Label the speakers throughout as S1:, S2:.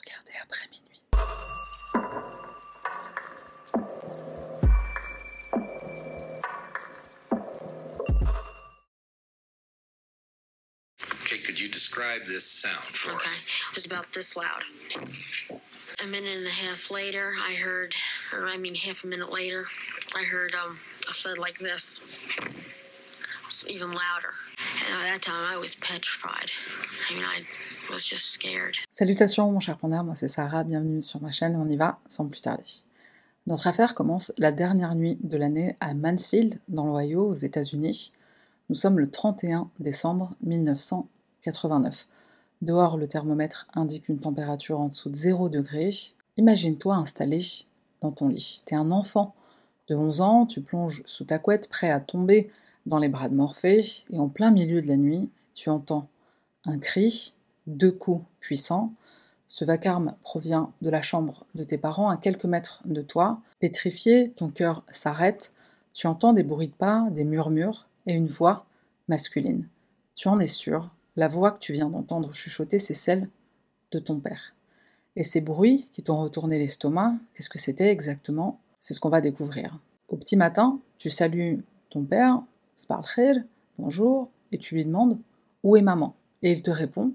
S1: regarder après minuit.
S2: Okay, could you describe this sound for
S3: Okay.
S2: us?
S3: It was about this loud. A minute and a half later, I heard, or I mean, half a minute later, I heard um, a thud like this. It was even louder.
S1: Salutations mon cher panda, moi c'est Sarah, bienvenue sur ma chaîne, on y va sans plus tarder. Notre affaire commence la dernière nuit de l'année à Mansfield, dans l'Ohio, aux États-Unis. Nous sommes le 31 décembre 1989. Dehors, le thermomètre indique une température en dessous de 0 degré. Imagine-toi installé dans ton lit. T'es un enfant de 11 ans, tu plonges sous ta couette, prêt à tomber dans les bras de Morphée, et en plein milieu de la nuit, tu entends un cri, deux coups puissants. Ce vacarme provient de la chambre de tes parents à quelques mètres de toi. Pétrifié, ton cœur s'arrête. Tu entends des bruits de pas, des murmures et une voix masculine. Tu en es sûr, la voix que tu viens d'entendre chuchoter, c'est celle de ton père. Et ces bruits qui t'ont retourné l'estomac, qu'est-ce que c'était exactement? C'est ce qu'on va découvrir. Au petit matin, tu salues ton père, Bonjour, et tu lui demandes où est maman? Et il te répond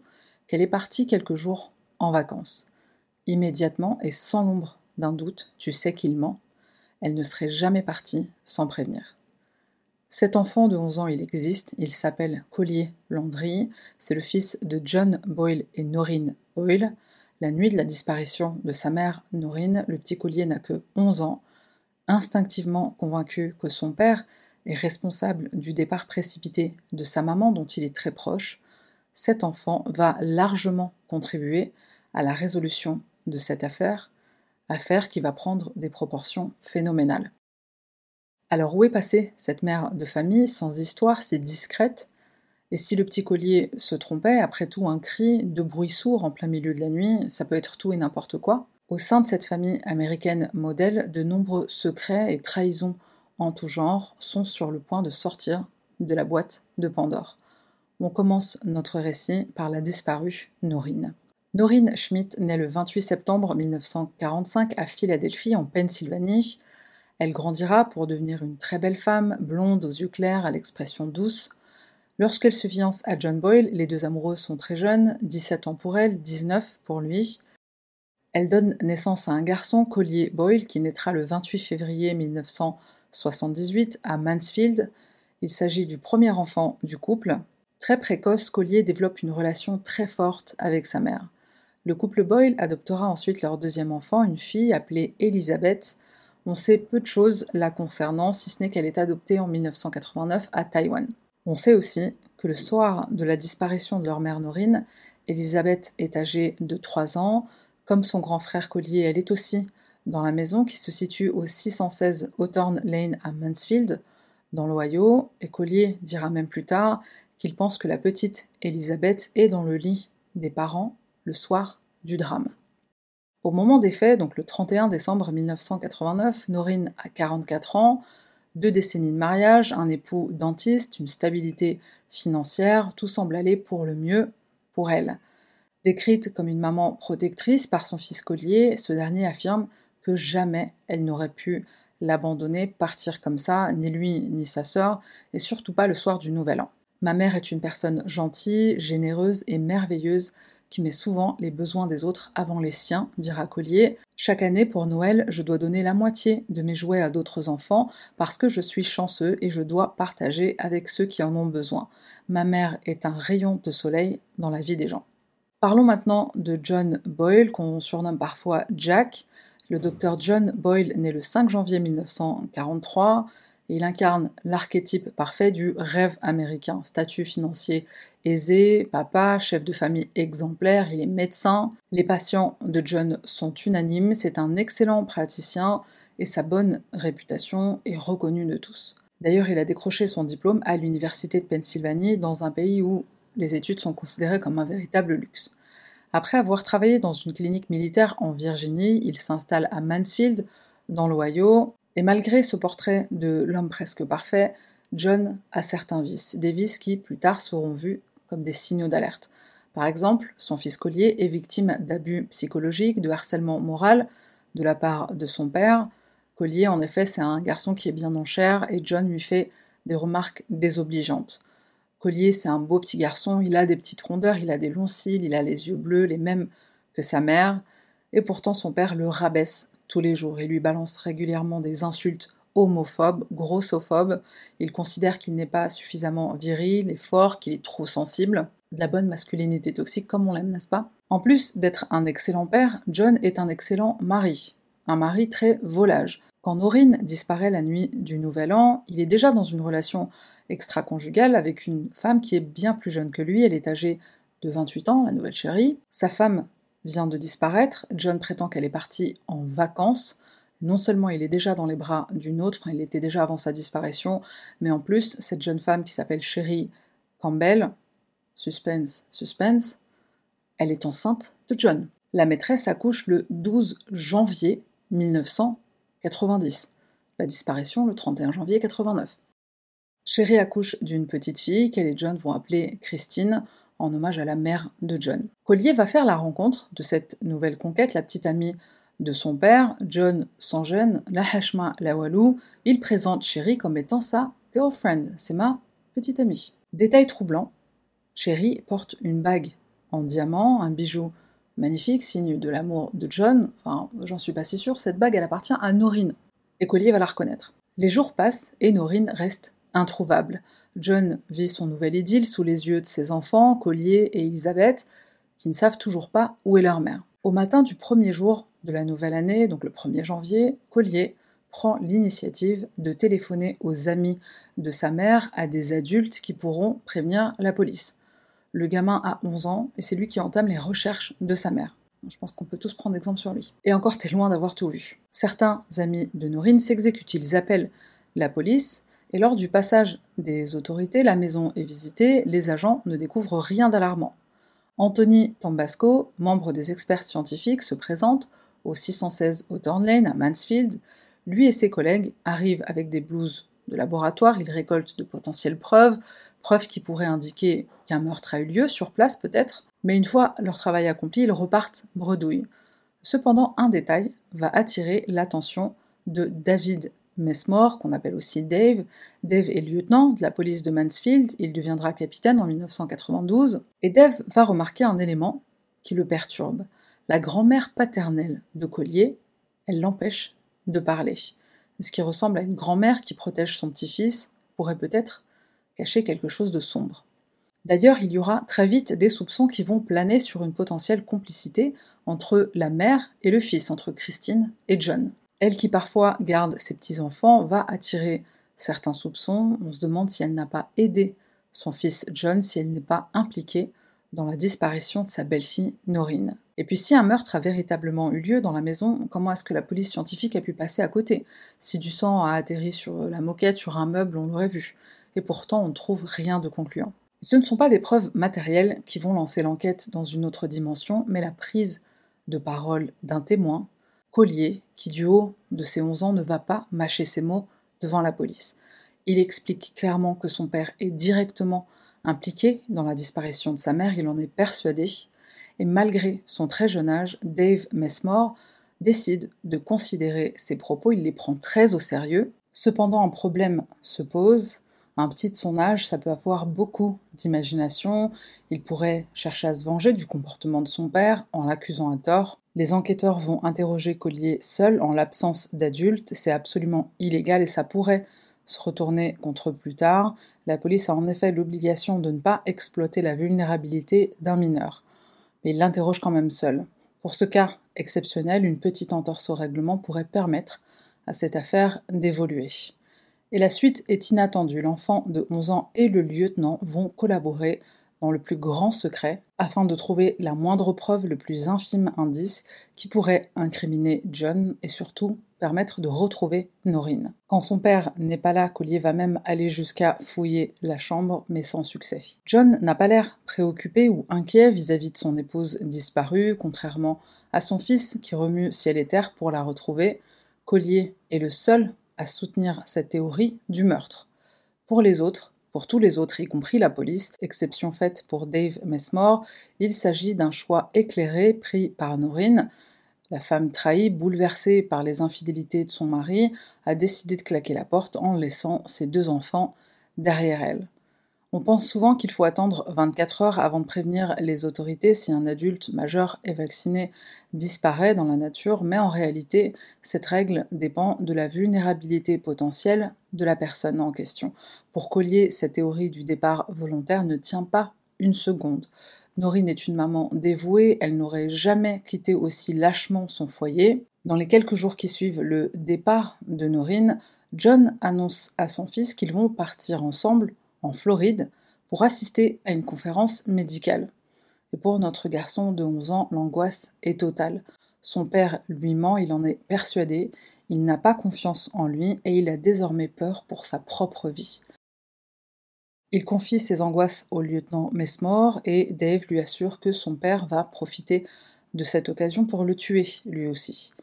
S1: qu'elle est partie quelques jours en vacances. Immédiatement et sans l'ombre d'un doute, tu sais qu'il ment. Elle ne serait jamais partie sans prévenir. Cet enfant de 11 ans, il existe, il s'appelle Collier Landry, c'est le fils de John Boyle et Noreen Boyle. La nuit de la disparition de sa mère, Noreen, le petit Collier n'a que 11 ans. Instinctivement convaincu que son père responsable du départ précipité de sa maman dont il est très proche, cet enfant va largement contribuer à la résolution de cette affaire, affaire qui va prendre des proportions phénoménales. Alors où est passée cette mère de famille sans histoire, si discrète? Et si le petit collier se trompait, après tout un cri, de bruit sourd en plein milieu de la nuit, ça peut être tout et n'importe quoi? Au sein de cette famille américaine modèle, de nombreux secrets et trahisons en tout genre sont sur le point de sortir de la boîte de Pandore. On commence notre récit par la disparue Noreen. Noreen Schmidt naît le 28 septembre 1945 à Philadelphie, en Pennsylvanie. Elle grandira pour devenir une très belle femme, blonde aux yeux clairs, à l'expression douce. Lorsqu'elle se fiance à John Boyle, les deux amoureux sont très jeunes, 17 ans pour elle, 19 pour lui. Elle donne naissance à un garçon, Collier Boyle, qui naîtra le 28 février 1978 à Mansfield. Il s'agit du premier enfant du couple. Très précoce, Collier développe une relation très forte avec sa mère. Le couple Boyle adoptera ensuite leur deuxième enfant, une fille appelée Elizabeth. On sait peu de choses la concernant, si ce n'est qu'elle est adoptée en 1989 à Taïwan. On sait aussi que le soir de la disparition de leur mère Noreen, Elizabeth est âgée de 3 ans. Comme son grand frère Collier, elle est aussi dans la maison qui se situe au 616 Hawthorne Lane à Mansfield, dans l'Ohio, et Collier dira même plus tard qu'il pense que la petite Elizabeth est dans le lit des parents le soir du drame. Au moment des faits, donc le 31 décembre 1989, Noreen a 44 ans, deux décennies de mariage, un époux dentiste, une stabilité financière, tout semble aller pour le mieux pour elle. Décrite comme une maman protectrice par son fils Collier, ce dernier affirme jamais elle n'aurait pu l'abandonner, partir comme ça, ni lui ni sa sœur, et surtout pas le soir du Nouvel An. Ma mère est une personne gentille, généreuse et merveilleuse qui met souvent les besoins des autres avant les siens, dira Collier. Chaque année pour Noël, je dois donner la moitié de mes jouets à d'autres enfants parce que je suis chanceux et je dois partager avec ceux qui en ont besoin. Ma mère est un rayon de soleil dans la vie des gens. Parlons maintenant de John Boyle, qu'on surnomme parfois Jack. Le docteur John Boyle naît le 5 janvier 1943 et il incarne l'archétype parfait du rêve américain. Statut financier aisé, papa, chef de famille exemplaire, il est médecin. Les patients de John sont unanimes, c'est un excellent praticien et sa bonne réputation est reconnue de tous. D'ailleurs, il a décroché son diplôme à l'Université de Pennsylvanie dans un pays où les études sont considérées comme un véritable luxe. Après avoir travaillé dans une clinique militaire en Virginie, il s'installe à Mansfield, dans l'Ohio, et malgré ce portrait de l'homme presque parfait, John a certains vices, des vices qui plus tard seront vus comme des signaux d'alerte. Par exemple, son fils Collier est victime d'abus psychologiques, de harcèlement moral de la part de son père. Collier, en effet, c'est un garçon qui est bien en chair et John lui fait des remarques désobligeantes. Collier, c'est un beau petit garçon, il a des petites rondeurs, il a des longs cils, il a les yeux bleus, les mêmes que sa mère, et pourtant son père le rabaisse tous les jours et lui balance régulièrement des insultes homophobes, grossophobes. Il considère qu'il n'est pas suffisamment viril et fort, qu'il est trop sensible. De la bonne masculinité toxique comme on l'aime, n'est-ce pas? En plus d'être un excellent père, John est un excellent mari. Un mari très volage. Quand Norine disparaît la nuit du Nouvel An, il est déjà dans une relation extra-conjugale avec une femme qui est bien plus jeune que lui. Elle est âgée de 28 ans, la nouvelle chérie. Sa femme vient de disparaître. John prétend qu'elle est partie en vacances. Non seulement il est déjà dans les bras d'une autre, enfin il était déjà avant sa disparition, mais en plus, cette jeune femme qui s'appelle Sherry Campbell, suspense, suspense, elle est enceinte de John. La maîtresse accouche le 12 janvier 1990. La disparition le 31 janvier 89. Sherry accouche d'une petite fille qu'elle et John vont appeler Christine en hommage à la mère de John. Collier va faire la rencontre de cette nouvelle conquête, la petite amie de son père, John sans gêne, la Hashma Lawalou, il présente Sherry comme étant sa girlfriend, c'est ma petite amie. Détail troublant, Sherry porte une bague en diamant, un bijou magnifique, signe de l'amour de John, enfin j'en suis pas si sûre, cette bague elle appartient à Norine, et Collier va la reconnaître. Les jours passent et Norine reste introuvable. John vit son nouvel idylle sous les yeux de ses enfants, Collier et Elisabeth, qui ne savent toujours pas où est leur mère. Au matin du premier jour de la nouvelle année, donc le 1er janvier, Collier prend l'initiative de téléphoner aux amis de sa mère, à des adultes qui pourront prévenir la police. Le gamin a 11 ans et c'est lui qui entame les recherches de sa mère. Je pense qu'on peut tous prendre exemple sur lui. Et encore, t'es loin d'avoir tout vu. Certains amis de Norine s'exécutent, ils appellent la police, et lors du passage des autorités, la maison est visitée, les agents ne découvrent rien d'alarmant. Anthony Tambasco, membre des experts scientifiques, se présente au 616 Hawthorne Lane à Mansfield. Lui et ses collègues arrivent avec des blouses de laboratoire, ils récoltent de potentielles preuves, preuves qui pourraient indiquer qu'un meurtre a eu lieu sur place peut-être, mais une fois leur travail accompli, ils repartent bredouille. Cependant, un détail va attirer l'attention de David Messmore, qu'on appelle aussi Dave. Dave est lieutenant de la police de Mansfield, il deviendra capitaine en 1992, et Dave va remarquer un élément qui le perturbe. La grand-mère paternelle de Collier, elle l'empêche de parler. Ce qui ressemble à une grand-mère qui protège son petit-fils pourrait peut-être cacher quelque chose de sombre. D'ailleurs, il y aura très vite des soupçons qui vont planer sur une potentielle complicité entre la mère et le fils, entre Christine et John. Elle qui parfois garde ses petits-enfants va attirer certains soupçons. On se demande si elle n'a pas aidé son fils John, si elle n'est pas impliquée dans la disparition de sa belle-fille Norine. Et puis si un meurtre a véritablement eu lieu dans la maison, comment est-ce que la police scientifique a pu passer à côté? Si du sang a atterri sur la moquette, sur un meuble, on l'aurait vu. Et pourtant, on ne trouve rien de concluant. Ce ne sont pas des preuves matérielles qui vont lancer l'enquête dans une autre dimension, mais la prise de parole d'un témoin Collier, qui du haut de ses 11 ans ne va pas mâcher ses mots devant la police. Il explique clairement que son père est directement impliqué dans la disparition de sa mère, il en est persuadé, et malgré son très jeune âge, Dave Messmore décide de considérer ses propos, il les prend très au sérieux. Cependant, un problème se pose, un petit de son âge, ça peut avoir beaucoup d'imagination. Il pourrait chercher à se venger du comportement de son père en l'accusant à tort. Les enquêteurs vont interroger Collier seul en l'absence d'adultes. C'est absolument illégal et ça pourrait se retourner contre plus tard. La police a en effet l'obligation de ne pas exploiter la vulnérabilité d'un mineur. Mais il l'interroge quand même seul. Pour ce cas exceptionnel, une petite entorse au règlement pourrait permettre à cette affaire d'évoluer. Et la suite est inattendue. L'enfant de 11 ans et le lieutenant vont collaborer dans le plus grand secret afin de trouver la moindre preuve, le plus infime indice qui pourrait incriminer John et surtout permettre de retrouver Norine. Quand son père n'est pas là, Collier va même aller jusqu'à fouiller la chambre, mais sans succès. John n'a pas l'air préoccupé ou inquiet vis-à-vis de son épouse disparue, contrairement à son fils qui remue ciel et terre pour la retrouver. Collier est le seul à soutenir cette théorie du meurtre. Pour les autres, Pour tous les autres, y compris la police, exception faite pour Dave Messmore, il s'agit d'un choix éclairé pris par Noreen. La femme trahie, bouleversée par les infidélités de son mari, a décidé de claquer la porte en laissant ses deux enfants derrière elle. On pense souvent qu'il faut attendre 24 heures avant de prévenir les autorités si un adulte majeur et vacciné disparaît dans la nature, mais en réalité, cette règle dépend de la vulnérabilité potentielle de la personne en question. Pour Collier, cette théorie du départ volontaire ne tient pas une seconde. Norine est une maman dévouée, elle n'aurait jamais quitté aussi lâchement son foyer. Dans les quelques jours qui suivent le départ de Norine, John annonce à son fils qu'ils vont partir ensemble en Floride pour assister à une conférence médicale. Et pour notre garçon de 11 ans, l'angoisse est totale. Son père lui ment, il en est persuadé, il n'a pas confiance en lui et il a désormais peur pour sa propre vie. Il confie ses angoisses au lieutenant Messmore et Dave lui assure que son père va profiter de cette occasion pour le tuer, lui aussi.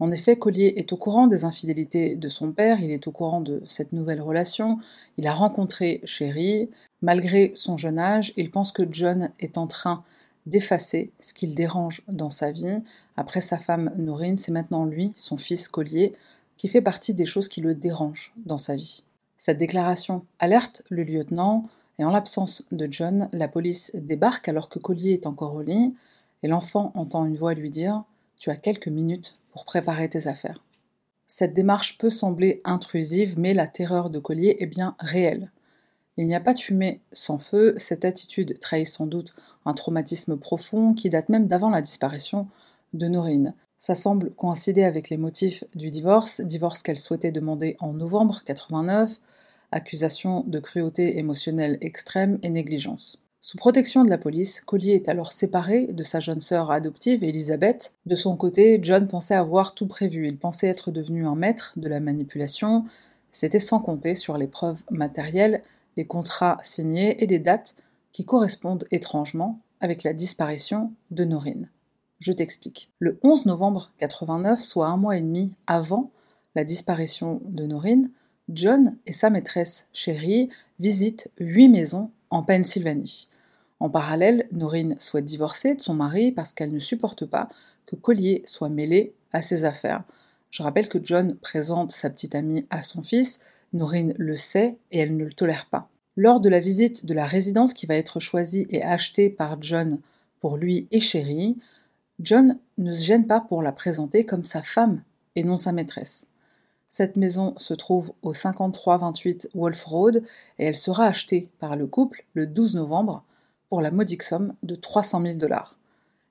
S1: En effet, Collier est au courant des infidélités de son père, il est au courant de cette nouvelle relation, il a rencontré Sherry. Malgré son jeune âge, il pense que John est en train d'effacer ce qu'il dérange dans sa vie. Après sa femme Norine, c'est maintenant lui, son fils Collier, qui fait partie des choses qui le dérangent dans sa vie. Cette déclaration alerte le lieutenant, et en l'absence de John, la police débarque alors que Collier est encore au lit, et l'enfant entend une voix lui dire Tu as quelques minutes pour préparer tes affaires. Cette démarche peut sembler intrusive, mais la terreur de Collier est bien réelle. Il n'y a pas de fumée sans feu, cette attitude trahit sans doute un traumatisme profond qui date même d'avant la disparition de Norine. Ça semble coïncider avec les motifs du divorce, divorce qu'elle souhaitait demander en novembre 89, accusation de cruauté émotionnelle extrême et négligence. Sous protection de la police, Collier est alors séparé de sa jeune sœur adoptive, Elisabeth. De son côté, John pensait avoir tout prévu. Il pensait être devenu un maître de la manipulation. C'était sans compter sur les preuves matérielles, les contrats signés et des dates qui correspondent étrangement avec la disparition de Norine. Je t'explique. Le 11 novembre 89, soit un mois et demi avant la disparition de Norine, John et sa maîtresse chérie visitent huit maisons en Pennsylvanie. En parallèle, Norine souhaite divorcer de son mari parce qu'elle ne supporte pas que Collier soit mêlé à ses affaires. Je rappelle que John présente sa petite amie à son fils, Norine le sait et elle ne le tolère pas. Lors de la visite de la résidence qui va être choisie et achetée par John pour lui et Chérie, John ne se gêne pas pour la présenter comme sa femme et non sa maîtresse. Cette maison se trouve au 5328 Wolf Road et elle sera achetée par le couple le 12 novembre pour la modique somme de 300 000 dollars.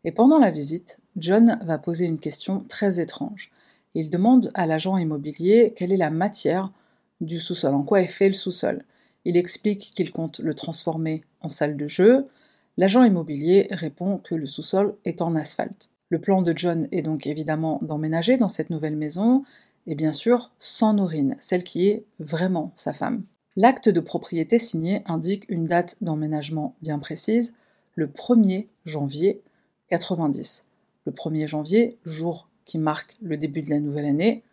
S1: Et pendant la visite, John va poser une question très étrange. Il demande à l'agent immobilier quelle est la matière du sous-sol, en quoi est fait le sous-sol. Il explique qu'il compte le transformer en salle de jeu. L'agent immobilier répond que le sous-sol est en asphalte. Le plan de John est donc évidemment d'emménager dans cette nouvelle maison et bien sûr sans Norine, celle qui est vraiment sa femme. L'acte de propriété signé indique une date d'emménagement bien précise, le 1er janvier 90. Le 1er janvier, jour qui marque le début de la nouvelle année,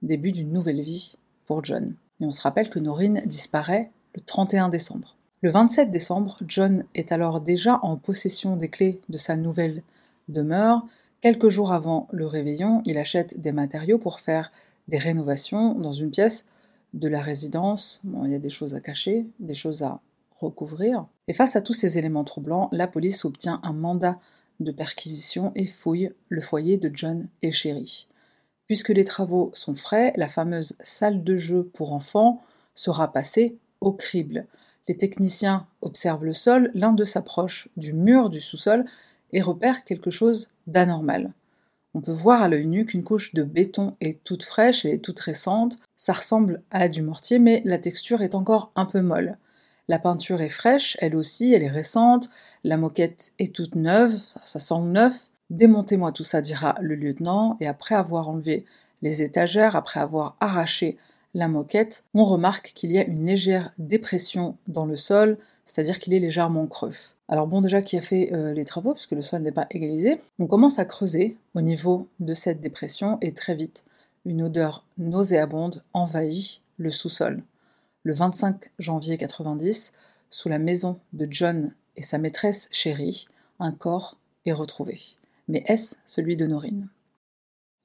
S1: début d'une nouvelle vie pour John. Et on se rappelle que Norine disparaît le 31 décembre. Le 27 décembre, John est alors déjà en possession des clés de sa nouvelle demeure. Quelques jours avant le réveillon, il achète des matériaux pour faire des rénovations dans une pièce de la résidence. il y a des choses à cacher, des choses à recouvrir. Et face à tous ces éléments troublants, la police obtient un mandat de perquisition et fouille le foyer de John et Sherry. Puisque les travaux sont frais, la fameuse salle de jeu pour enfants sera passée au crible. Les techniciens observent le sol, l'un d'eux s'approche du mur du sous-sol et repère quelque chose d'anormal. On peut voir à l'œil nu qu'une couche de béton est toute fraîche, et toute récente. Ça ressemble à du mortier, mais la texture est encore un peu molle. La peinture est fraîche, elle aussi, elle est récente. La moquette est toute neuve, ça sent neuf. Démontez-moi tout ça, dira le lieutenant, et après avoir enlevé les étagères, après avoir arraché la moquette, on remarque qu'il y a une légère dépression dans le sol, c'est-à-dire qu'il est légèrement creux. Alors bon, déjà qui a fait euh, les travaux, puisque le sol n'est pas égalisé, on commence à creuser au niveau de cette dépression et très vite, une odeur nauséabonde envahit le sous-sol. Le 25 janvier 90, sous la maison de John et sa maîtresse chérie, un corps est retrouvé. Mais est-ce celui de Norine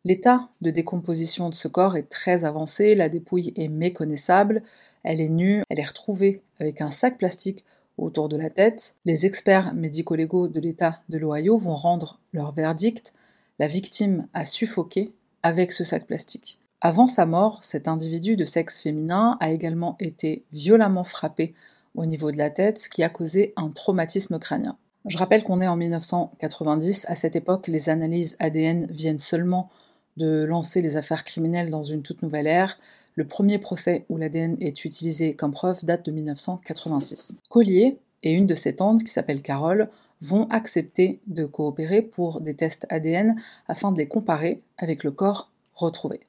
S1: L'état de décomposition de ce corps est très avancé, la dépouille est méconnaissable, elle est nue, elle est retrouvée avec un sac plastique autour de la tête. Les experts médico-légaux de l'État de l'Ohio vont rendre leur verdict. La victime a suffoqué avec ce sac plastique. Avant sa mort, cet individu de sexe féminin a également été violemment frappé au niveau de la tête, ce qui a causé un traumatisme crânien. Je rappelle qu'on est en 1990, à cette époque, les analyses ADN viennent seulement de lancer les affaires criminelles dans une toute nouvelle ère. Le premier procès où l'ADN est utilisé comme preuve date de 1986. Collier et une de ses tantes, qui s'appelle Carole, vont accepter de coopérer pour des tests ADN afin de les comparer avec le corps retrouvé.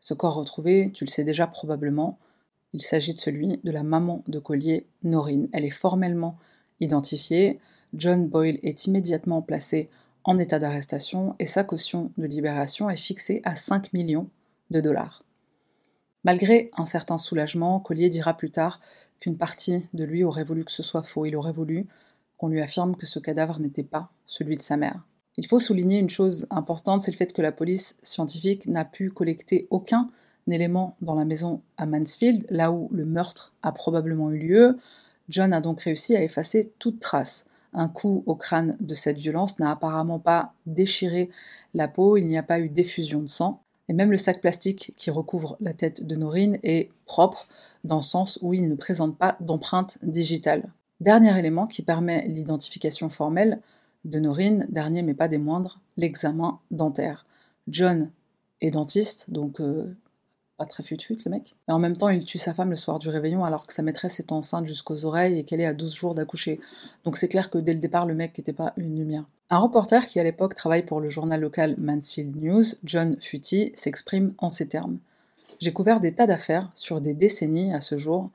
S1: Ce corps retrouvé, tu le sais déjà probablement, il s'agit de celui de la maman de Collier, Norine. Elle est formellement identifiée. John Boyle est immédiatement placé en état d'arrestation et sa caution de libération est fixée à 5 millions de dollars. Malgré un certain soulagement, Collier dira plus tard qu'une partie de lui aurait voulu que ce soit faux. Il aurait voulu qu'on lui affirme que ce cadavre n'était pas celui de sa mère. Il faut souligner une chose importante, c'est le fait que la police scientifique n'a pu collecter aucun élément dans la maison à Mansfield, là où le meurtre a probablement eu lieu. John a donc réussi à effacer toute trace. Un coup au crâne de cette violence n'a apparemment pas déchiré la peau, il n'y a pas eu d'effusion de sang. Et même le sac plastique qui recouvre la tête de Norine est propre dans le sens où il ne présente pas d'empreinte digitale. Dernier élément qui permet l'identification formelle de Norine, dernier mais pas des moindres, l'examen dentaire. John est dentiste, donc euh, pas très fut le mec. Et en même temps, il tue sa femme le soir du réveillon alors que sa maîtresse est enceinte jusqu'aux oreilles et qu'elle est à 12 jours d'accoucher. Donc c'est clair que dès le départ, le mec n'était pas une lumière. Un reporter qui à l'époque travaille pour le journal local Mansfield News, John Futty, s'exprime en ces termes. J'ai couvert des tas d'affaires sur des décennies à ce jour,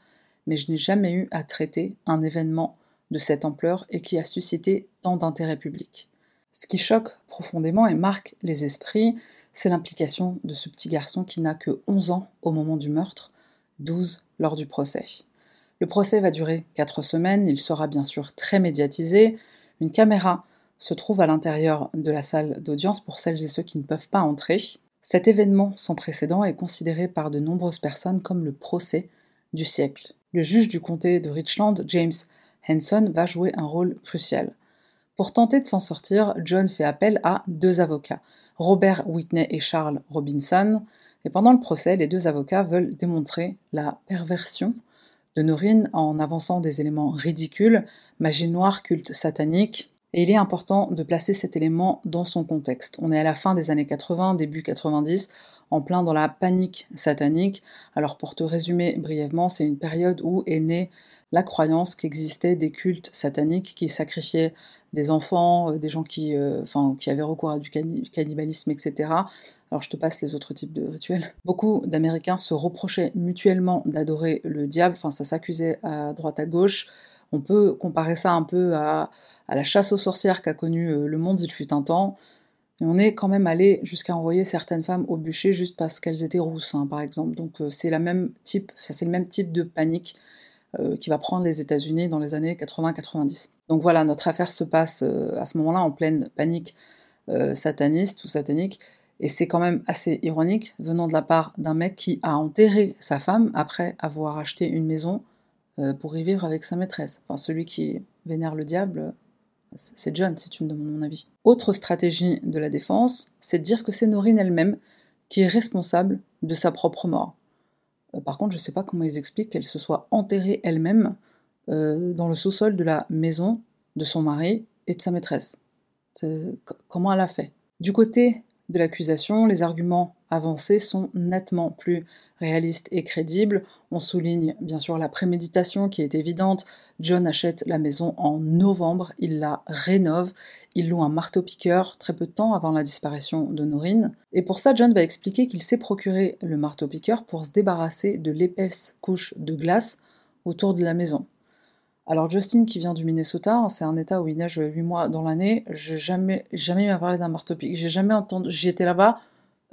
S1: mais je n'ai jamais eu à traiter un événement de cette ampleur et qui a suscité tant d'intérêt public. Ce qui choque profondément et marque les esprits, c'est l'implication de ce petit garçon qui n'a que 11 ans au moment du meurtre, 12 lors du procès. Le procès va durer 4 semaines, il sera bien sûr très médiatisé. Une caméra se trouve à l'intérieur de la salle d'audience pour celles et ceux qui ne peuvent pas entrer. Cet événement sans précédent est considéré par de nombreuses personnes comme le procès du siècle. Le juge du comté de Richland, James Henson, va jouer un rôle crucial. Pour tenter de s'en sortir, John fait appel à deux avocats, Robert Whitney et Charles Robinson, et pendant le procès, les deux avocats veulent démontrer la perversion de Norine en avançant des éléments ridicules, magie noire, culte satanique, et il est important de placer cet élément dans son contexte. On est à la fin des années 80, début 90, en plein dans la panique satanique. Alors pour te résumer brièvement, c'est une période où est née la croyance qu'existait des cultes sataniques qui sacrifiaient des enfants, euh, des gens qui, euh, qui avaient recours à du cannibalisme, etc. Alors je te passe les autres types de rituels. Beaucoup d'Américains se reprochaient mutuellement d'adorer le diable, enfin ça s'accusait à droite à gauche. On peut comparer ça un peu à, la chasse aux sorcières qu'a connue euh, le monde il fut un temps. Et on est quand même allé jusqu'à envoyer certaines femmes au bûcher juste parce qu'elles étaient rousses, hein, par exemple. Donc c'est le même type de panique qui va prendre les États-Unis dans les années 80-90. Donc voilà, notre affaire se passe euh, à ce moment-là en pleine panique euh, sataniste ou satanique. Et c'est quand même assez ironique venant de la part d'un mec qui a enterré sa femme après avoir acheté une maison euh, pour y vivre avec sa maîtresse. Enfin, celui qui vénère le diable, c'est John, si tu me demandes mon avis. Autre stratégie de la défense, c'est de dire que c'est Norine elle-même qui est responsable de sa propre mort. Par contre, je ne sais pas comment ils expliquent qu'elle se soit enterrée elle-même euh, dans le sous-sol de la maison de son mari et de sa maîtresse. Comment elle a fait? Du côté de l'accusation, les arguments avancés sont nettement plus réalistes et crédibles. On souligne bien sûr la préméditation qui est évidente. John achète la maison en novembre, il la rénove, il loue un marteau-piqueur très peu de temps avant la disparition de Norine. Et pour ça, John va expliquer qu'il s'est procuré le marteau-piqueur pour se débarrasser de l'épaisse couche de glace autour de la maison. Alors Justin qui vient du Minnesota, hein, c'est un état où il neige 8 mois dans l'année, j'ai jamais, jamais à parler d'un marteau piqueur. J'ai jamais entendu, j'y étais là-bas,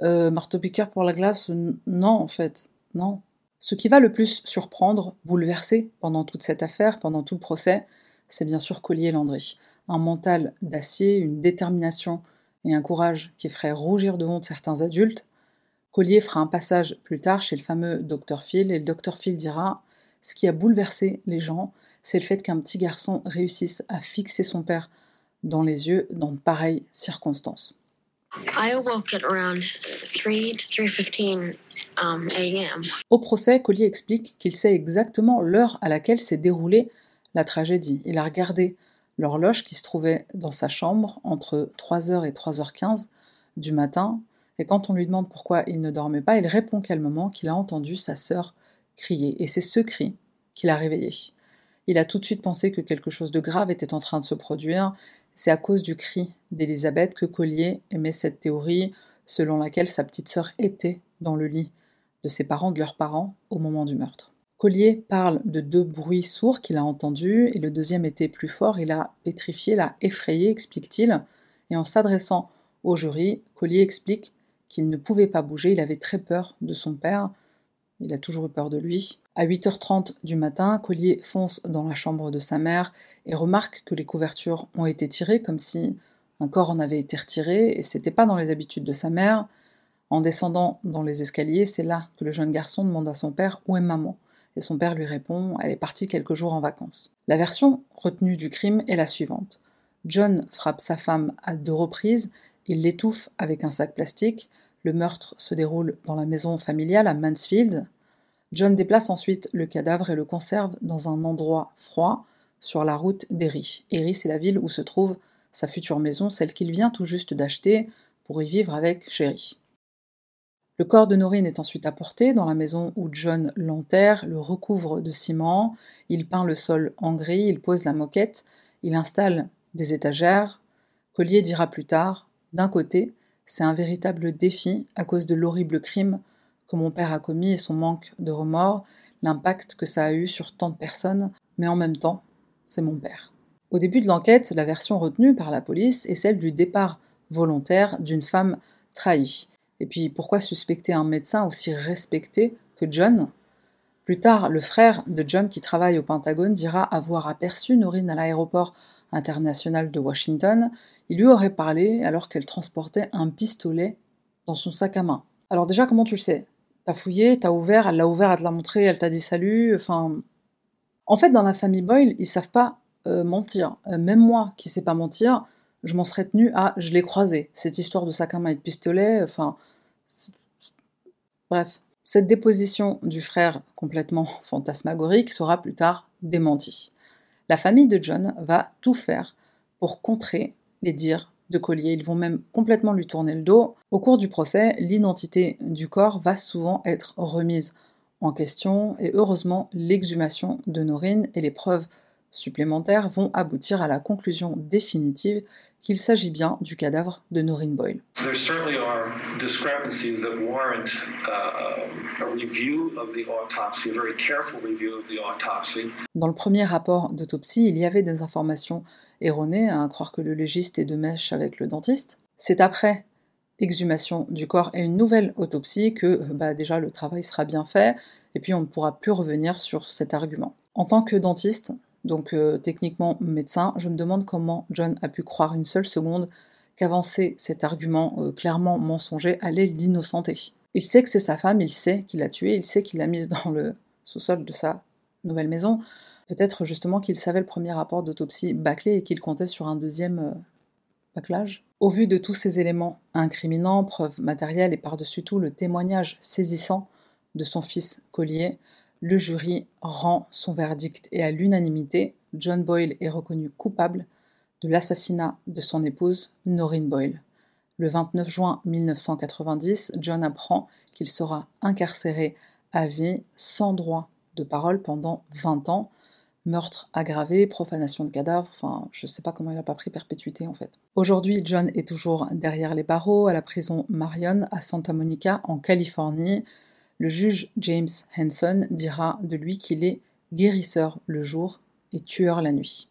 S1: euh, marteau piqueur pour la glace, non en fait, non. Ce qui va le plus surprendre, bouleverser pendant toute cette affaire, pendant tout le procès, c'est bien sûr Collier Landry. Un mental d'acier, une détermination et un courage qui ferait rougir de honte certains adultes. Collier fera un passage plus tard chez le fameux Dr Phil et le Dr Phil dira Ce qui a bouleversé les gens, c'est le fait qu'un petit garçon réussisse à fixer son père dans les yeux dans pareilles circonstances. Au procès, Collier explique qu'il sait exactement l'heure à laquelle s'est déroulée la tragédie. Il a regardé l'horloge qui se trouvait dans sa chambre entre 3h et 3h15 du matin, et quand on lui demande pourquoi il ne dormait pas, il répond calmement qu'il a entendu sa sœur crier, et c'est ce cri qui l'a réveillé. Il a tout de suite pensé que quelque chose de grave était en train de se produire, c'est à cause du cri d'Elisabeth que Collier aimait cette théorie selon laquelle sa petite sœur était dans le lit de ses parents, de leurs parents, au moment du meurtre. Collier parle de deux bruits sourds qu'il a entendus, et le deuxième était plus fort, il a pétrifié, l'a effrayé, explique-t-il, et en s'adressant au jury, Collier explique qu'il ne pouvait pas bouger, il avait très peur de son père, il a toujours eu peur de lui. À 8h30 du matin, Collier fonce dans la chambre de sa mère et remarque que les couvertures ont été tirées comme si un corps en avait été retiré et c'était pas dans les habitudes de sa mère. En descendant dans les escaliers, c'est là que le jeune garçon demande à son père où est maman et son père lui répond elle est partie quelques jours en vacances. La version retenue du crime est la suivante. John frappe sa femme à deux reprises, il l'étouffe avec un sac plastique, le meurtre se déroule dans la maison familiale à Mansfield. John déplace ensuite le cadavre et le conserve dans un endroit froid sur la route d'Erie. Erie, c'est la ville où se trouve sa future maison, celle qu'il vient tout juste d'acheter pour y vivre avec Chéri. Le corps de Norine est ensuite apporté dans la maison où John l'enterre, le recouvre de ciment, il peint le sol en gris, il pose la moquette, il installe des étagères. Collier dira plus tard D'un côté, c'est un véritable défi à cause de l'horrible crime que mon père a commis et son manque de remords, l'impact que ça a eu sur tant de personnes, mais en même temps, c'est mon père. Au début de l'enquête, la version retenue par la police est celle du départ volontaire d'une femme trahie. Et puis pourquoi suspecter un médecin aussi respecté que John? Plus tard, le frère de John qui travaille au Pentagone dira avoir aperçu Norine à l'aéroport international de Washington il lui aurait parlé alors qu'elle transportait un pistolet dans son sac à main. Alors déjà, comment tu le sais? T'as fouillé, t'as ouvert, elle l'a ouvert, elle te l'a montré, elle t'a dit salut, enfin... En fait, dans la famille Boyle, ils savent pas euh, mentir. Euh, même moi, qui sais pas mentir, je m'en serais tenu à je l'ai croisé. Cette histoire de sac à main et de pistolet, enfin... Bref. Cette déposition du frère complètement fantasmagorique sera plus tard démentie. La famille de John va tout faire pour contrer les dires de Collier. Ils vont même complètement lui tourner le dos. Au cours du procès, l'identité du corps va souvent être remise en question et heureusement, l'exhumation de Norine et les preuves supplémentaires vont aboutir à la conclusion définitive qu'il s'agit bien du cadavre de Noreen Boyle. Dans le premier rapport d'autopsie, il y avait des informations erronées, à croire que le légiste est de mèche avec le dentiste. C'est après exhumation du corps et une nouvelle autopsie que bah, déjà le travail sera bien fait, et puis on ne pourra plus revenir sur cet argument. En tant que dentiste, donc euh, techniquement médecin, je me demande comment John a pu croire une seule seconde qu'avancer cet argument euh, clairement mensonger allait l'innocenter. Il sait que c'est sa femme, il sait qu'il l'a tuée, il sait qu'il l'a mise dans le sous-sol de sa nouvelle maison. Peut-être justement qu'il savait le premier rapport d'autopsie bâclé et qu'il comptait sur un deuxième euh, bâclage. Au vu de tous ces éléments incriminants, preuves matérielles et par-dessus tout le témoignage saisissant de son fils Collier, le jury rend son verdict et à l'unanimité, John Boyle est reconnu coupable de l'assassinat de son épouse, Noreen Boyle. Le 29 juin 1990, John apprend qu'il sera incarcéré à vie sans droit de parole pendant 20 ans. Meurtre aggravé, profanation de cadavres, enfin, je ne sais pas comment il n'a pas pris perpétuité en fait. Aujourd'hui, John est toujours derrière les barreaux à la prison Marion à Santa Monica en Californie. Le juge James Henson dira de lui qu'il est guérisseur le jour et tueur la nuit.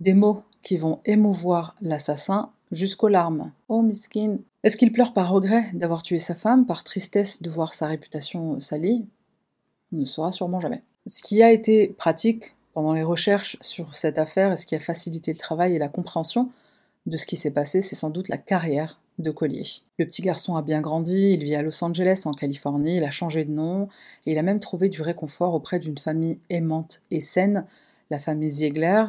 S1: Des mots qui vont émouvoir l'assassin jusqu'aux larmes. Oh miskin Est-ce qu'il pleure par regret d'avoir tué sa femme, par tristesse de voir sa réputation salie On ne saura sûrement jamais. Ce qui a été pratique pendant les recherches sur cette affaire ce qui a facilité le travail et la compréhension de ce qui s'est passé, c'est sans doute la carrière de Collier. Le petit garçon a bien grandi, il vit à Los Angeles en Californie, il a changé de nom et il a même trouvé du réconfort auprès d'une famille aimante et saine, la famille Ziegler.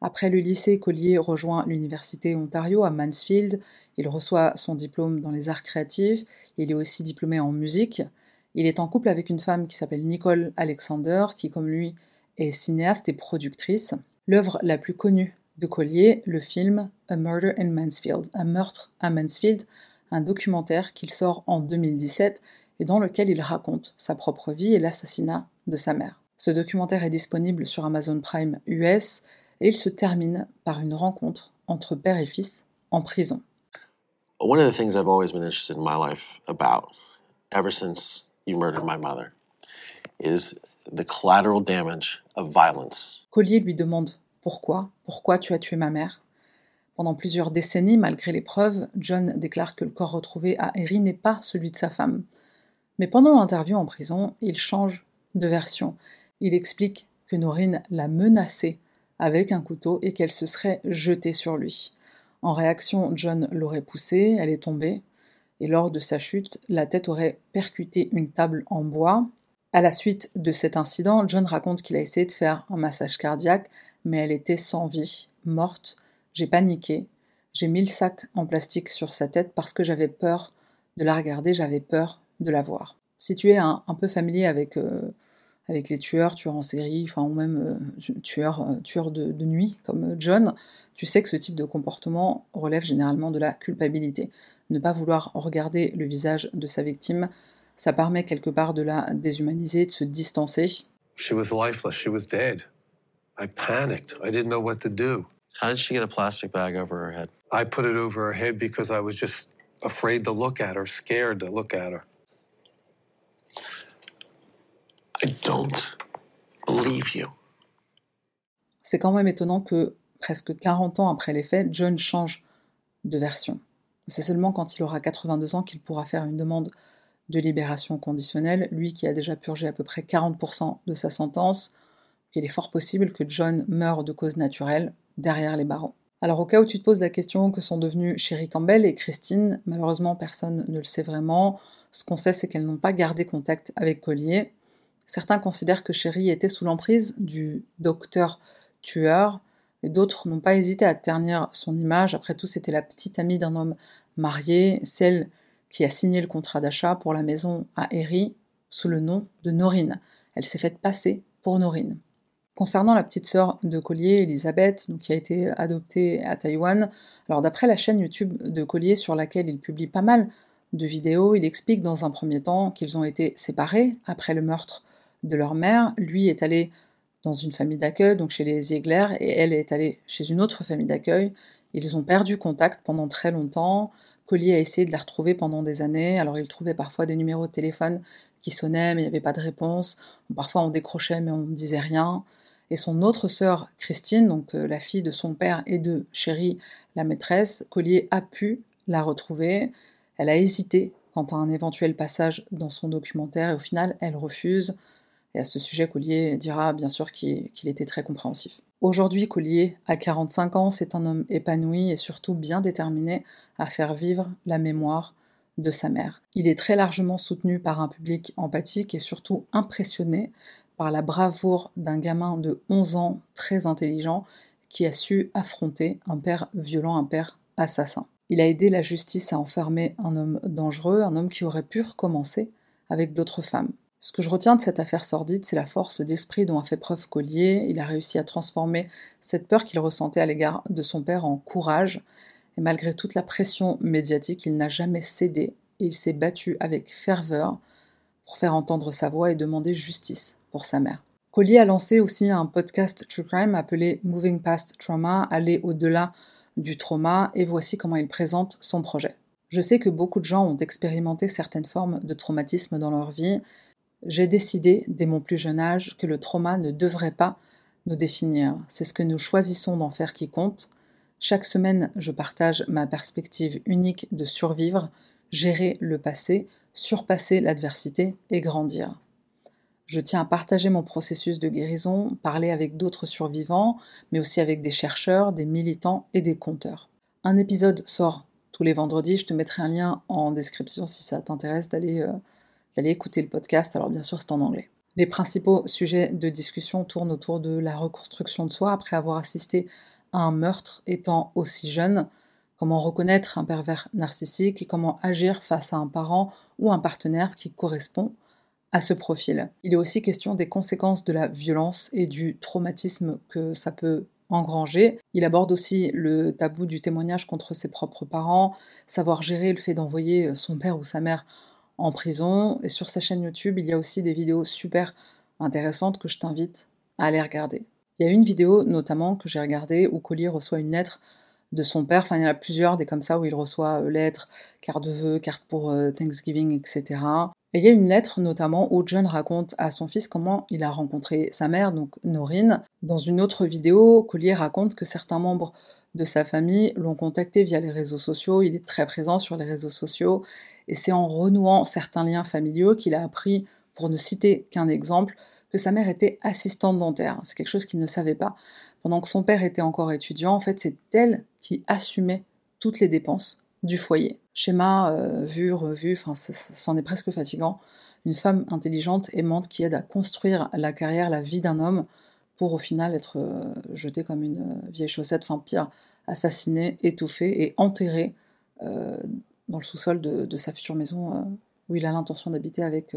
S1: Après le lycée, Collier rejoint l'université Ontario à Mansfield, il reçoit son diplôme dans les arts créatifs, il est aussi diplômé en musique. Il est en couple avec une femme qui s'appelle Nicole Alexander, qui comme lui est cinéaste et productrice. L'œuvre la plus connue de Collier, le film A Murder in Mansfield, un meurtre à Mansfield, un documentaire qu'il sort en 2017 et dans lequel il raconte sa propre vie et l'assassinat de sa mère. Ce documentaire est disponible sur Amazon Prime US et il se termine par une rencontre entre père et fils en prison.
S4: One of the things I've always been interested in my life about, ever since you murdered my mother, is the collateral damage
S1: Collier lui demande pourquoi? Pourquoi tu as tué ma mère? Pendant plusieurs décennies, malgré les preuves, John déclare que le corps retrouvé à Erie n'est pas celui de sa femme. Mais pendant l'interview en prison, il change de version. Il explique que Norine l'a menacé avec un couteau et qu'elle se serait jetée sur lui. En réaction, John l'aurait poussée, elle est tombée, et lors de sa chute, la tête aurait percuté une table en bois. À la suite de cet incident, John raconte qu'il a essayé de faire un massage cardiaque mais elle était sans vie, morte. J'ai paniqué. J'ai mis le sac en plastique sur sa tête parce que j'avais peur de la regarder, j'avais peur de la voir. Si tu es un, peu familier avec, euh, avec les tueurs, tueurs en série, enfin, ou même euh, tueurs, euh, de, nuit comme John, tu sais que ce type de comportement relève généralement de la culpabilité. Ne pas vouloir regarder le visage de sa victime, ça permet quelque part de la déshumaniser, de se distancer.
S5: She was lifeless, she was dead. I panicked. I didn't know what to do.
S4: How did she get a plastic bag over her head?
S5: I put it over her head because I was just afraid to look at her, scared to look at her.
S4: I don't believe you.
S1: C'est quand même étonnant que presque 40 ans après les faits, John change de version. C'est seulement quand il aura 82 ans qu'il pourra faire une demande libération conditionnelle, lui qui a déjà purgé à peu près 40% de sa sentence, il est fort possible que John meure de cause naturelle derrière les barreaux. Alors au cas où tu te poses la question que sont devenus Sherry Campbell et Christine, malheureusement personne ne le sait vraiment. Ce qu'on sait c'est qu'elles n'ont pas gardé contact avec Collier. Certains considèrent que Sherry était sous l'emprise du docteur tueur, et d'autres n'ont pas hésité à ternir son image. Après tout, c'était la petite amie d'un homme marié, celle qui a signé le contrat d'achat pour la maison à Erie sous le nom de Norine. Elle s'est faite passer pour Norine. Concernant la petite sœur de Collier, Elisabeth, qui a été adoptée à Taïwan, alors d'après la chaîne YouTube de Collier sur laquelle il publie pas mal de vidéos, il explique dans un premier temps qu'ils ont été séparés après le meurtre de leur mère. Lui est allé dans une famille d'accueil, donc chez les Ziegler, et elle est allée chez une autre famille d'accueil. Ils ont perdu contact pendant très longtemps. Collier a essayé de la retrouver pendant des années. Alors il trouvait parfois des numéros de téléphone qui sonnaient, mais il n'y avait pas de réponse. Parfois on décrochait, mais on ne disait rien et son autre sœur Christine, donc euh, la fille de son père et de Chérie, la maîtresse, Collier a pu la retrouver. Elle a hésité quant à un éventuel passage dans son documentaire et au final elle refuse. Et à ce sujet, Collier dira bien sûr qu'il était très compréhensif. Aujourd'hui, Collier a 45 ans, c'est un homme épanoui et surtout bien déterminé à faire vivre la mémoire de sa mère. Il est très largement soutenu par un public empathique et surtout impressionné par la bravoure d'un gamin de 11 ans très intelligent qui a su affronter un père violent, un père assassin. Il a aidé la justice à enfermer un homme dangereux, un homme qui aurait pu recommencer avec d'autres femmes. Ce que je retiens de cette affaire sordide, c'est la force d'esprit dont a fait preuve Collier. Il a réussi à transformer cette peur qu'il ressentait à l'égard de son père en courage. Et malgré toute la pression médiatique, il n'a jamais cédé. Il s'est battu avec ferveur pour faire entendre sa voix et demander justice pour sa mère. Collier a lancé aussi un podcast True Crime appelé Moving Past Trauma, aller au-delà du trauma, et voici comment il présente son projet. Je sais que beaucoup de gens ont expérimenté certaines formes de traumatisme dans leur vie. J'ai décidé, dès mon plus jeune âge, que le trauma ne devrait pas nous définir. C'est ce que nous choisissons d'en faire qui compte. Chaque semaine, je partage ma perspective unique de survivre, gérer le passé, surpasser l'adversité et grandir. Je tiens à partager mon processus de guérison, parler avec d'autres survivants, mais aussi avec des chercheurs, des militants et des conteurs. Un épisode sort tous les vendredis, je te mettrai un lien en description si ça t'intéresse d'aller euh, d'aller écouter le podcast, alors bien sûr c'est en anglais. Les principaux sujets de discussion tournent autour de la reconstruction de soi après avoir assisté à un meurtre étant aussi jeune, comment reconnaître un pervers narcissique et comment agir face à un parent ou un partenaire qui correspond à ce profil. Il est aussi question des conséquences de la violence et du traumatisme que ça peut engranger. Il aborde aussi le tabou du témoignage contre ses propres parents, savoir gérer le fait d'envoyer son père ou sa mère en prison. Et sur sa chaîne YouTube, il y a aussi des vidéos super intéressantes que je t'invite à aller regarder. Il y a une vidéo notamment que j'ai regardée où Collier reçoit une lettre de son père. Enfin, il y en a plusieurs, des comme ça, où il reçoit euh, lettres, carte de vœux, carte pour euh, Thanksgiving, etc. Et il y a une lettre notamment où John raconte à son fils comment il a rencontré sa mère, donc Norine. Dans une autre vidéo, Collier raconte que certains membres de sa famille l'ont contacté via les réseaux sociaux, il est très présent sur les réseaux sociaux, et c'est en renouant certains liens familiaux qu'il a appris, pour ne citer qu'un exemple, que sa mère était assistante dentaire. C'est quelque chose qu'il ne savait pas. Pendant que son père était encore étudiant, en fait, c'est elle qui assumait toutes les dépenses du foyer. Schéma euh, vu, revu, enfin, c'en est presque fatigant. Une femme intelligente, aimante, qui aide à construire la carrière, la vie d'un homme, pour au final être euh, jetée comme une euh, vieille chaussette, enfin pire, assassinée, étouffée et enterrée dans le sous-sol de, sa future maison où il a l'intention d'habiter avec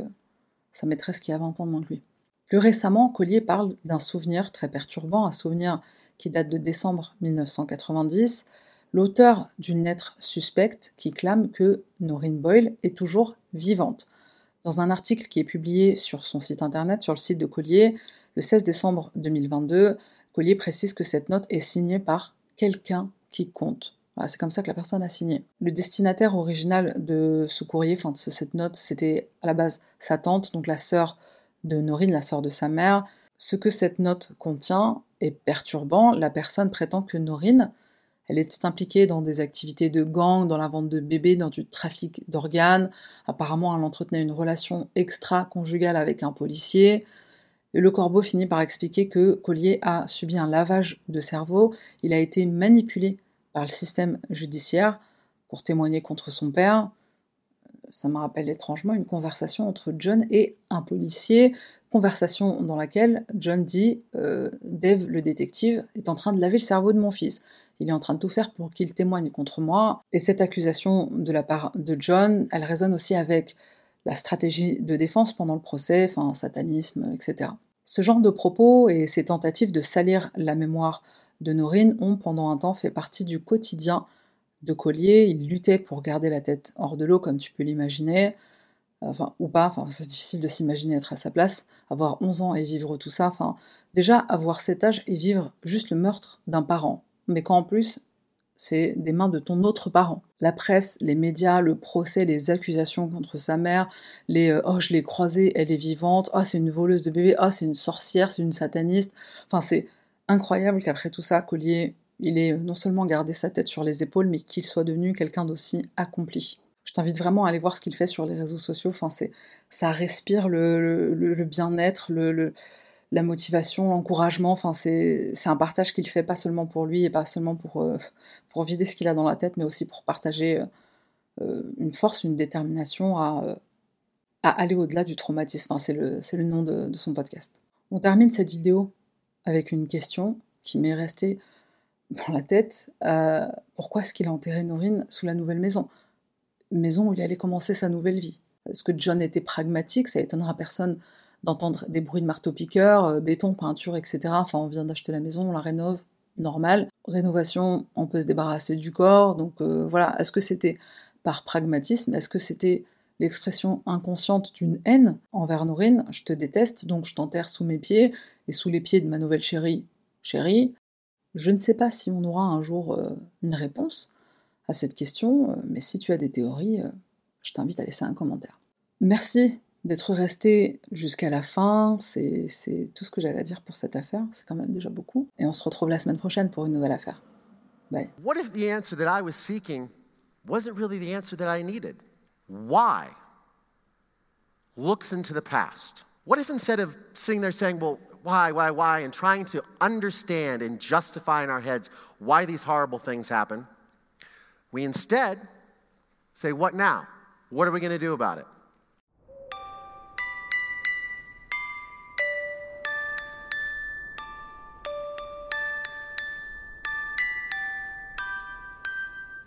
S1: sa maîtresse qui a 20 ans de moins que lui. Plus récemment, Collier parle d'un souvenir très perturbant, un souvenir qui date de décembre 1990, l'auteur d'une lettre suspecte qui clame que Noreen Boyle est toujours vivante. Dans un article qui est publié sur son site internet, sur le site de Collier, le 16 décembre 2022, Collier précise que cette note est signée par quelqu'un qui compte. c'est comme ça que la personne a signé. Le destinataire original de ce courrier, de cette note, c'était à la base sa tante, donc la sœur de Norine, la sœur de sa mère. Ce que cette note contient est perturbant. La personne prétend que Norine elle était impliquée dans des activités de gang, dans la vente de bébés, dans du trafic d'organes. Apparemment, elle entretenait une relation extra-conjugale avec un policier. Le corbeau finit par expliquer que Collier a subi un lavage de cerveau. Il a été manipulé par le système judiciaire pour témoigner contre son père. Ça me rappelle étrangement une conversation entre John et un policier, conversation dans laquelle John dit euh, Dave, le détective, est en train de laver le cerveau de mon fils il est en train de tout faire pour qu'il témoigne contre moi. Et cette accusation de la part de John, elle résonne aussi avec la stratégie de défense pendant le procès, enfin satanisme, etc. Ce genre de propos et ces tentatives de salir la mémoire de Norine ont pendant un temps fait partie du quotidien de Collier. Il luttait pour garder la tête hors de l'eau, comme tu peux l'imaginer. Enfin, ou pas, c'est difficile de s'imaginer être à sa place, avoir 11 ans et vivre tout ça. Enfin, déjà, avoir cet âge et vivre juste le meurtre d'un parent, mais quand en plus c'est des mains de ton autre parent. La presse, les médias, le procès, les accusations contre sa mère, les euh, oh je l'ai croisée, elle est vivante, oh c'est une voleuse de bébé, oh c'est une sorcière, c'est une sataniste. Enfin c'est incroyable qu'après tout ça, Collier, il ait non seulement gardé sa tête sur les épaules, mais qu'il soit devenu quelqu'un d'aussi accompli. Je t'invite vraiment à aller voir ce qu'il fait sur les réseaux sociaux. Enfin, c'est, ça respire le bien-être, le, la motivation, l'encouragement. Enfin, c'est un partage qu'il fait pas seulement pour lui et pas seulement pour, euh, pour vider ce qu'il a dans la tête, mais aussi pour partager euh, euh, une force, une détermination à, à aller au-delà du traumatisme. Enfin, c'est le, le, nom de, son podcast. On termine cette vidéo avec une question qui m'est restée dans la tête. pourquoi est-ce qu'il a enterré Norine sous la nouvelle maison? Maison où il allait commencer sa nouvelle vie. Est-ce que John était pragmatique? Ça étonnera personne d'entendre des bruits de marteau-piqueur, euh, béton, peinture, etc. Enfin, on vient d'acheter la maison, on la rénove, normal. Rénovation, on peut se débarrasser du corps, donc euh, voilà. Est-ce que c'était par pragmatisme? Est-ce que c'était l'expression inconsciente d'une haine envers Norine? Je te déteste, donc je t'enterre sous mes pieds et sous les pieds de ma nouvelle chérie, chérie. Je ne sais pas si on aura un jour euh, une réponse à cette question, mais si tu as des théories, je t'invite à laisser un commentaire. Merci d'être resté jusqu'à la fin, c'est tout ce que j'avais à dire pour cette affaire. C'est quand même déjà beaucoup. Et on se retrouve la semaine prochaine pour une nouvelle affaire. Bye.
S6: What if the answer that I was seeking wasn't really the answer that I needed? Why? Looks into the past What if instead of sitting there saying, well, why, why, why, and trying to understand and justify in our heads why these horrible things happen, we instead say, what now? What are we going to do about it?